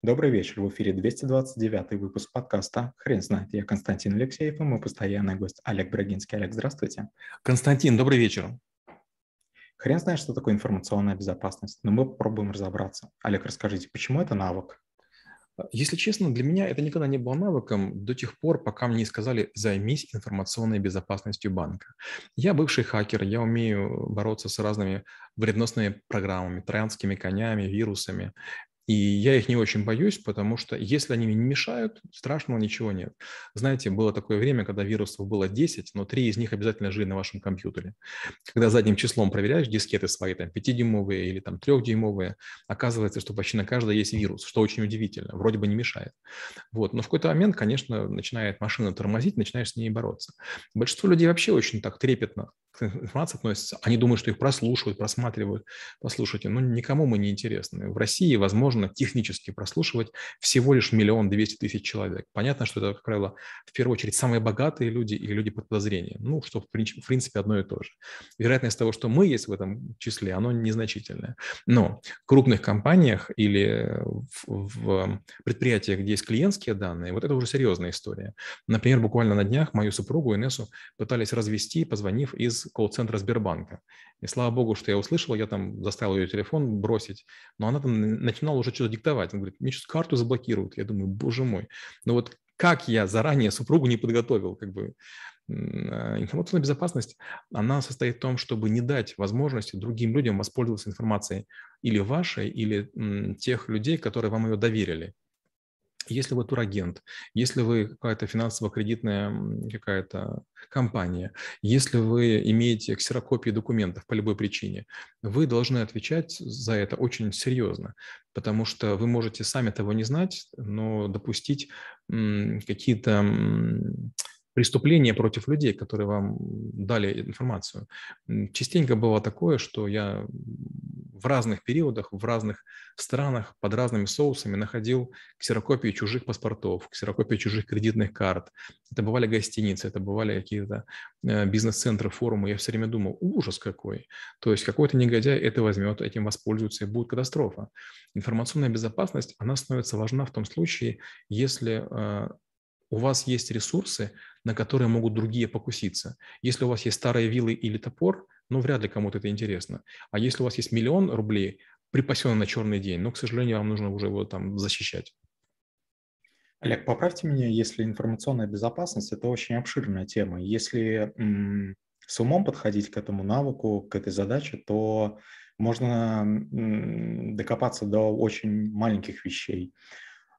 Добрый вечер. В эфире 229 выпуск подкаста «Хрен знает». Я Константин Алексеев и мой постоянный гость Олег Брагинский. Олег, здравствуйте. Константин, добрый вечер. Хрен знает, что такое информационная безопасность, но мы попробуем разобраться. Олег, расскажите, почему это навык? Если честно, для меня это никогда не было навыком до тех пор, пока мне не сказали «займись информационной безопасностью банка». Я бывший хакер, я умею бороться с разными вредносными программами, троянскими конями, вирусами. И я их не очень боюсь, потому что если они мне не мешают, страшного ничего нет. Знаете, было такое время, когда вирусов было 10, но 3 из них обязательно жили на вашем компьютере. Когда задним числом проверяешь дискеты свои, там 5-дюймовые или там 3-дюймовые, оказывается, что почти на каждой есть вирус, что очень удивительно, вроде бы не мешает. Вот. Но в какой-то момент, конечно, начинает машина тормозить, начинаешь с ней бороться. Большинство людей вообще очень так трепетно к информации относятся. Они думают, что их прослушивают, просматривают. Послушайте, ну никому мы не интересны. В России, возможно, можно технически прослушивать всего лишь миллион двести тысяч человек. Понятно, что это, как правило, в первую очередь самые богатые люди или люди под подозрением. Ну, что в принципе одно и то же. Вероятность того, что мы есть в этом числе, оно незначительное. Но в крупных компаниях или в, в предприятиях, где есть клиентские данные, вот это уже серьезная история. Например, буквально на днях мою супругу Инессу пытались развести, позвонив из колл-центра Сбербанка. И слава богу, что я услышал, я там заставил ее телефон бросить, но она там начинала уже что-то диктовать. Он говорит, мне сейчас карту заблокируют. Я думаю, боже мой. Но вот как я заранее супругу не подготовил, как бы а, информационная безопасность, она состоит в том, чтобы не дать возможности другим людям воспользоваться информацией или вашей, или тех людей, которые вам ее доверили. Если вы турагент, если вы какая-то финансово-кредитная какая-то компания, если вы имеете ксерокопии документов по любой причине, вы должны отвечать за это очень серьезно, потому что вы можете сами того не знать, но допустить какие-то преступления против людей, которые вам дали информацию. Частенько было такое, что я в разных периодах, в разных странах, под разными соусами находил ксерокопии чужих паспортов, ксерокопии чужих кредитных карт. Это бывали гостиницы, это бывали какие-то э, бизнес-центры, форумы. Я все время думал, ужас какой. То есть какой-то негодяй это возьмет, этим воспользуется, и будет катастрофа. Информационная безопасность, она становится важна в том случае, если э, у вас есть ресурсы, на которые могут другие покуситься. Если у вас есть старые вилы или топор, ну, вряд ли кому-то это интересно. А если у вас есть миллион рублей, припасенный на черный день, ну, к сожалению, вам нужно уже его там защищать. Олег, поправьте меня, если информационная безопасность – это очень обширная тема. Если м- с умом подходить к этому навыку, к этой задаче, то можно м- докопаться до очень маленьких вещей.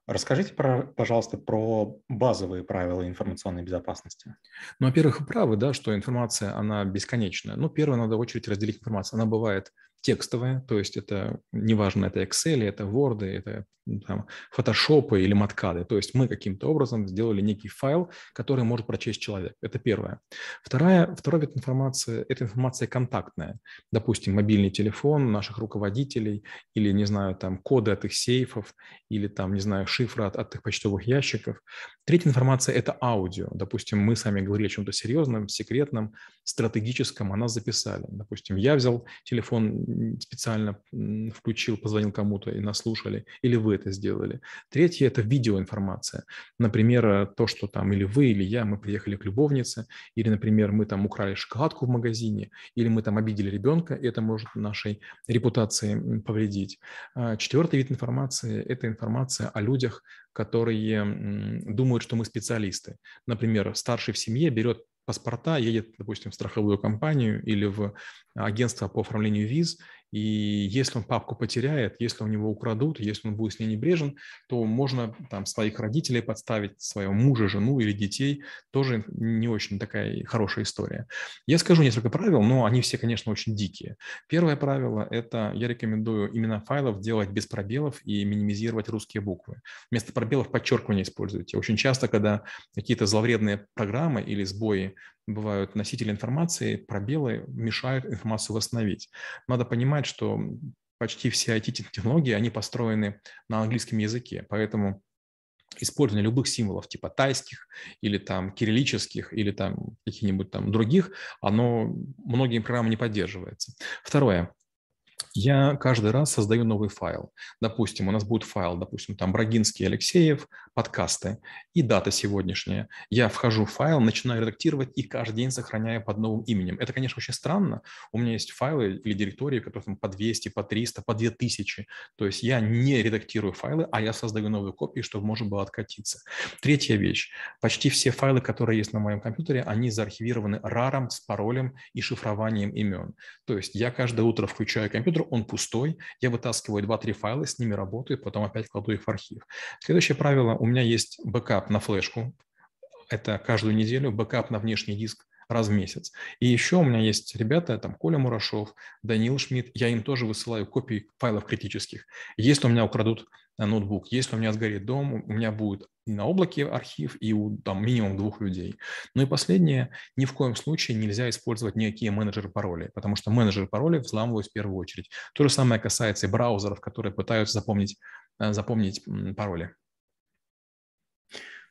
Расскажите, про, пожалуйста, про базовые правила информационной безопасности. Ну, во-первых, правы, да, что информация, она бесконечная. Ну, первое, надо в очередь разделить информацию. Она бывает текстовые, то есть это неважно, это Excel, это Word, это там, Photoshop или Маткады. То есть мы каким-то образом сделали некий файл, который может прочесть человек. Это первое. Вторая, второй вид информации – это информация контактная. Допустим, мобильный телефон наших руководителей или, не знаю, там коды от их сейфов или там, не знаю, шифры от, от их почтовых ящиков. Третья информация – это аудио. Допустим, мы с вами говорили о чем-то серьезном, секретном, стратегическом, а нас записали. Допустим, я взял телефон специально включил, позвонил кому-то и нас слушали, или вы это сделали. Третье – это видеоинформация. Например, э, то, что там или вы, или я, мы приехали к любовнице, или, например, мы там украли шоколадку в магазине, или мы там обидели ребенка, и это может нашей репутации повредить. А четвертый вид информации – это информация о людях, которые думают, что мы специалисты. Например, старший в семье берет паспорта, едет, допустим, в страховую компанию или в агентство по оформлению виз и если он папку потеряет, если у него украдут, если он будет с ней небрежен, то можно там своих родителей подставить, своего мужа, жену или детей. Тоже не очень такая хорошая история. Я скажу несколько правил, но они все, конечно, очень дикие. Первое правило – это я рекомендую имена файлов делать без пробелов и минимизировать русские буквы. Вместо пробелов подчеркивание используйте. Очень часто, когда какие-то зловредные программы или сбои бывают носители информации, пробелы мешают информацию восстановить. Надо понимать, что почти все IT-технологии, они построены на английском языке, поэтому использование любых символов типа тайских или там кириллических или там каких-нибудь там других, оно многими программами не поддерживается. Второе. я каждый раз создаю новый файл. Допустим, у нас будет файл, допустим, там Брагинский, Алексеев, подкасты и дата сегодняшняя. Я вхожу в файл, начинаю редактировать и каждый день сохраняю под новым именем. Это, конечно, очень странно. У меня есть файлы или директории, которые там по 200, по 300, по 2000. То есть я не редактирую файлы, а я создаю новые копии, чтобы можно было откатиться. Третья вещь. Почти все файлы, которые есть на моем компьютере, они заархивированы RAR с паролем и шифрованием имен. То есть я каждое утро включаю компьютер, он пустой, я вытаскиваю 2-3 файла, с ними работаю, потом опять кладу их в архив. Следующее правило, меня есть backup на флешку, это каждую неделю, backup на внешний диск раз в месяц. И еще у меня есть ребята, там Коля Мурашов, Данил Шмидт, я им тоже высылаю копии файлов критических. Если у меня украдут э, ноутбук, если у меня сгорит дом, у меня будет и на облаке архив, и у там, минимум двух людей. Ну и последнее, ни в коем случае нельзя использовать никакие менеджеры паролей, потому что менеджеры паролей взламывают в первую очередь. То же самое касается и браузеров, которые пытаются запомнить, э, запомнить пароли.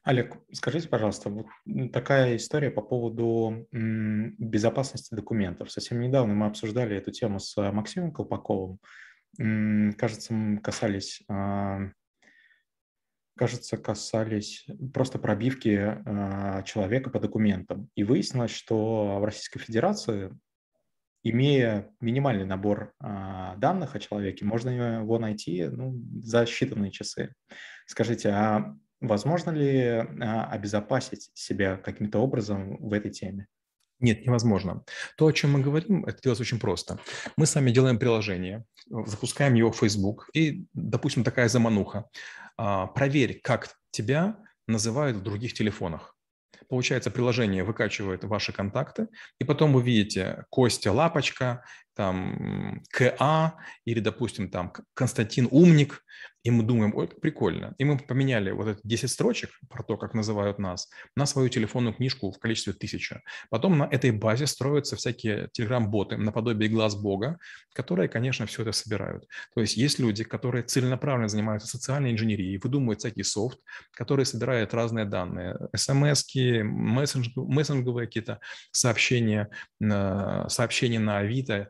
Олег, скажите, пожалуйста, вот такая история по поводу безопасности документов. Совсем недавно мы обсуждали эту тему с Максимом Колпаковым. Кажется, касались а, кажется, касались просто пробивки э, человека по документам. И выяснилось, что в Российской Федерации, имея минимальный набор э, данных о человеке, можно его найти ну, за считанные часы. Скажите, а возможно ли э, обезопасить себя каким-то образом в этой теме? Нет, невозможно. То, о чем мы говорим, это делается очень просто. Мы сами делаем приложение, запускаем его в Facebook, и, допустим, такая замануха. А, проверь, как тебя называют в других телефонах. Получается, приложение выкачивает ваши контакты, и потом вы видите Костя Лапочка, там КА или, допустим, там Константин Умник, и мы думаем, ой, как прикольно. И мы поменяли вот эти 10 строчек про то, как называют нас, на свою телефонную книжку в количестве тысячи. Потом на этой базе строятся всякие телеграм-боты наподобие глаз бога, которые, конечно, все это собирают. То есть есть люди, которые целенаправленно занимаются социальной инженерией, выдумывают всякий софт, который собирает разные данные, смс-ки, мессенджеры, какие-то сообщения, сообщения на Авито,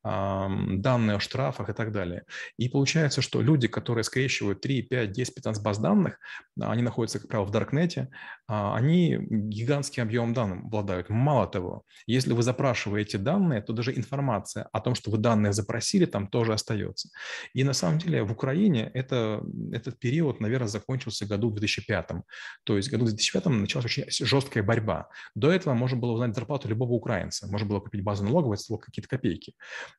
данные о штрафах и так далее. И получается, что люди, которые скрещивают 3, 5, 10, 15 баз данных, они находятся, как правило, в Даркнете, а, они гигантским объемом данных обладают. Мало того, если вы запрашиваете данные, то даже информация о том, что вы данные запросили, там тоже остается. И на самом деле в Украине это, этот период, наверное, закончился году в 2005. То есть в году в 2005 началась очень жесткая борьба. До этого можно было узнать зарплату любого украинца. Можно было купить базу налоговой, это какие-то копейки.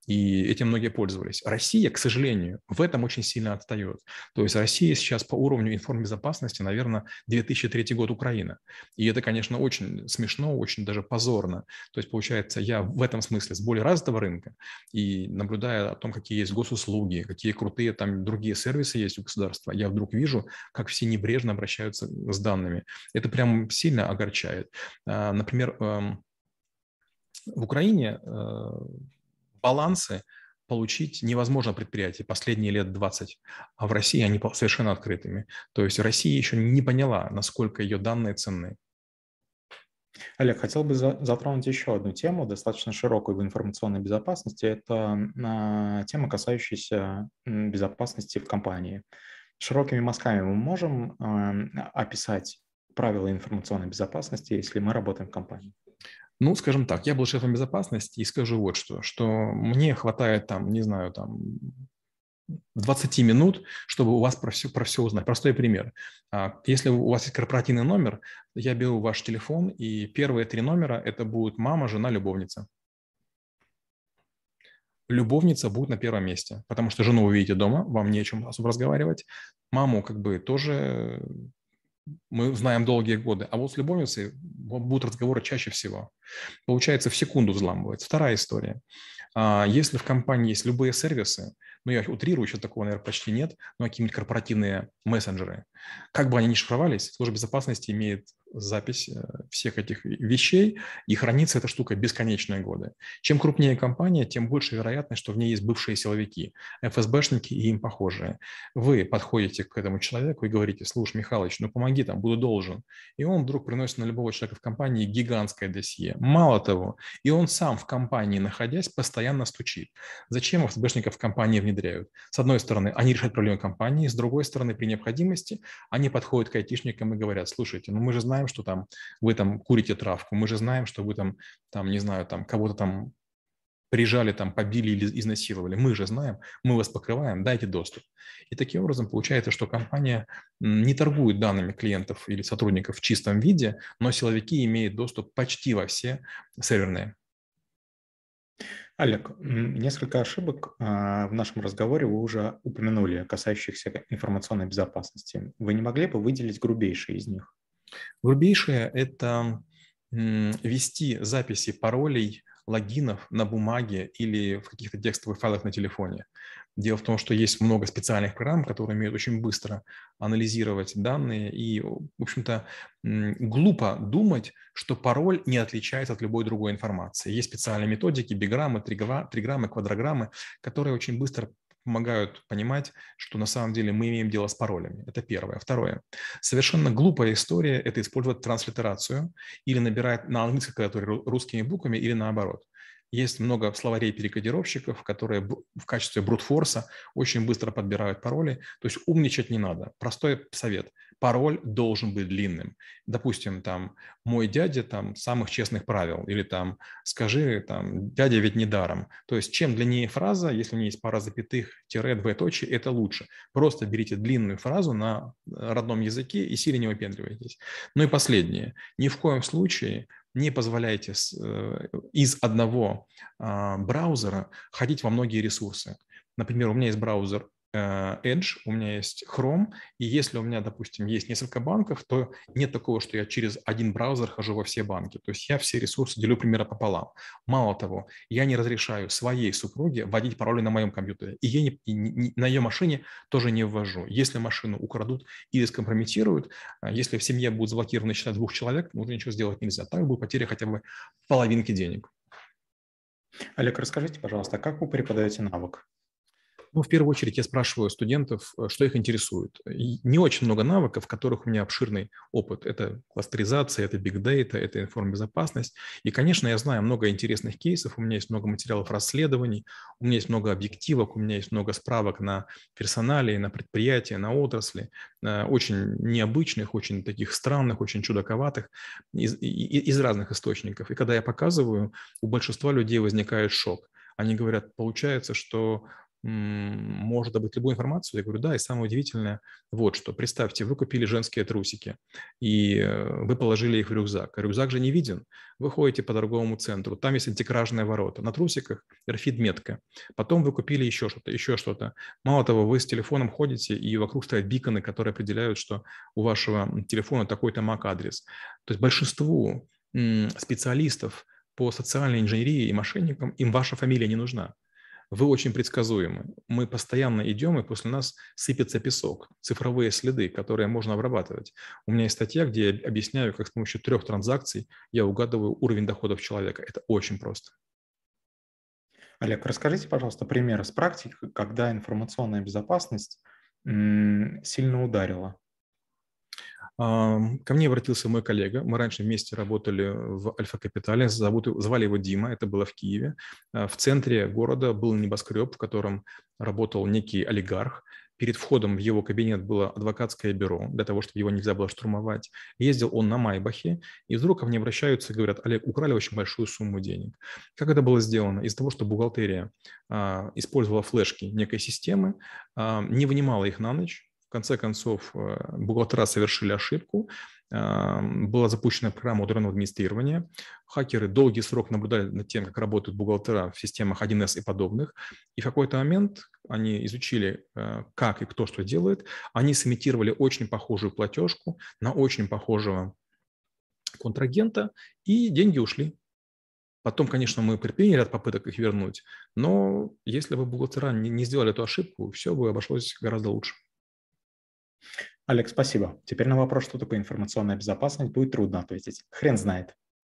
И этим многие пользовались. Россия, к сожалению, в этом очень сильно отстает. То есть Россия сейчас по уровню информбезопасности, наверное, 2003 год Украина. И это, конечно, очень смешно, очень даже позорно. То есть, получается, я в этом смысле с более развитого рынка и наблюдая о том, какие есть госуслуги, какие крутые там другие сервисы есть у государства, я вдруг вижу, как все небрежно обращаются с данными. Это прям сильно огорчает. А, например, эм, в Украине э, балансы получить невозможно предприятие последние лет 20, а в России они совершенно открытыми. То есть Россия еще не поняла, насколько ее данные ценны. Олег, хотел бы затронуть еще одну тему, достаточно широкую в информационной безопасности. Это а, тема, касающаяся безопасности в компании. Широкими мазками мы можем описать правила информационной безопасности, если мы работаем в компании? Ну, скажем так, я был шефом безопасности и скажу вот что, что мне хватает там, не знаю, там 20 минут, чтобы у вас про все, про все узнать. Простой пример. А, если у вас есть корпоративный номер, я беру ваш телефон, и первые три номера – это будут мама, жена, любовница. Любовница будет на первом месте, потому что жену вы видите дома, вам не о чем особо разговаривать. Маму как бы тоже мы знаем долгие годы, а вот с любовницей будут разговоры чаще всего. Получается, в секунду взламывается. Вторая история. А, если в компании есть любые сервисы, ну, я утрирую, еще такого, наверное, почти нет, но какие-нибудь корпоративные мессенджеры. Как бы они ни шифровались, служба безопасности имеет запись э, всех этих вещей, и хранится эта штука бесконечные годы. Чем крупнее компания, тем больше вероятность, что в ней есть бывшие силовики, ФСБшники и им похожие. Вы подходите к этому человеку и говорите, слушай, Михалыч, ну помоги там, буду должен. И он вдруг приносит на любого человека в компании гигантское досье. Мало того, и он сам в компании, находясь, постоянно стучит. Зачем ФСБшников в компании внедряют? С одной стороны, они решают проблемы компании, с другой стороны, при необходимости они подходят к айтишникам и говорят, слушайте, ну мы же знаем, что там вы там курите травку, мы же знаем, что вы там, там не знаю, там кого-то там прижали, там, побили или изнасиловали. Мы же знаем, мы вас покрываем, дайте доступ. И таким образом получается, что компания не торгует данными клиентов или сотрудников в чистом виде, но силовики имеют доступ почти во все серверные. Олег, несколько ошибок а, в нашем разговоре вы уже упомянули, касающихся информационной безопасности. Вы не могли бы выделить грубейшие из них? Грубейшие – это вести записи паролей логинов на бумаге или в каких-то текстовых файлах на телефоне. Дело в том, что есть много специальных программ, которые умеют очень быстро анализировать данные, и, в общем-то, глупо думать, что пароль не отличается от любой другой информации. Есть специальные методики, биграммы, триграммы, квадрограммы, которые очень быстро помогают понимать, что на самом деле мы имеем дело с паролями. Это первое. Второе. Совершенно глупая история – это использовать транслитерацию или набирать на английском клавиатуре русскими буквами или наоборот. Есть много словарей-перекодировщиков, которые в качестве брутфорса очень быстро подбирают пароли. То есть умничать не надо. Простой совет. Пароль должен быть длинным. Допустим, там, мой дядя там самых честных правил. Или там, скажи, там, дядя ведь не даром. То есть чем длиннее фраза, если у нее есть пара запятых, тире, двоеточие, это лучше. Просто берите длинную фразу на родном языке и сильно не выпендривайтесь. Ну и последнее. Ни в коем случае не позволяйте э, из одного а, браузера ходить во многие ресурсы. Например, у меня есть браузер Э, Edge, у меня есть Chrome, и если у меня, допустим, есть несколько банков, то нет такого, что я через один браузер хожу во все банки. То есть я все ресурсы делю примерно пополам. Мало того, я не разрешаю своей супруге вводить пароли на моем компьютере, и я не, и не, на ее машине тоже не ввожу. Если машину украдут или скомпрометируют, э, если в семье будут заблокированы счета двух человек, уже ничего сделать нельзя. Так будет потеря хотя бы половинки денег. Олег, расскажите, пожалуйста, как вы преподаете навык? Ну, в первую очередь я спрашиваю студентов, э, что их интересует. И не очень много навыков, в которых у меня обширный опыт. Это кластеризация, это big data, это информбезопасность. И, конечно, я знаю много интересных кейсов, у меня есть много материалов расследований, у меня есть много объективок, у меня есть много справок на персонале, на предприятия, на отрасли, э, очень необычных, очень таких странных, очень чудаковатых, из, из разных источников. И когда я показываю, у большинства людей возникает шок. Они говорят, получается, что может добыть любую информацию? Я говорю, да, и самое удивительное, вот что, представьте, вы купили женские трусики, и э, вы положили их в рюкзак. Рюкзак же не виден. Вы ходите по торговому центру, там есть антикражные ворота, на трусиках RFID-метка. Потом вы купили еще что-то, еще что-то. Мало того, вы с телефоном ходите, и вокруг стоят биконы, которые определяют, что у вашего телефона такой-то MAC-адрес. То есть большинству специалистов по социальной инженерии и мошенникам им ваша фамилия не нужна. Вы очень предсказуемы. Мы постоянно идем, и после нас сыпется песок, цифровые следы, которые можно обрабатывать. У меня есть статья, где я объясняю, как с помощью трех транзакций я угадываю уровень доходов человека. Это очень просто. Олег, расскажите, пожалуйста, пример из практики, когда информационная безопасность сильно ударила. Ко мне обратился мой коллега. Мы раньше вместе работали в Альфа-Капитале. Звали его Дима. Это было в Киеве. А, в центре города был небоскреб, в котором работал некий олигарх. Перед входом в его кабинет было адвокатское бюро, для того, чтобы его нельзя было штурмовать. Ездил он на Майбахе, и вдруг ко мне обращаются и говорят, Олег, украли очень большую сумму денег. Как это было сделано? Из-за того, что бухгалтерия а, использовала флешки некой системы, а, не вынимала их на ночь, конце концов, э, бухгалтера совершили ошибку, была запущена программа удаленного администрирования. Хакеры долгий срок наблюдали над тем, как работают бухгалтера в системах 1С и подобных. И в какой-то момент они изучили, э, как и кто что делает. Они сымитировали очень похожую платежку на очень похожего контрагента, и деньги ушли. Потом, конечно, мы предприняли ряд попыток их вернуть, но если бы бухгалтера не сделали эту ошибку, все бы обошлось гораздо лучше. Олег, спасибо. Теперь на вопрос, что такое информационная безопасность, будет трудно ответить. Хрен знает.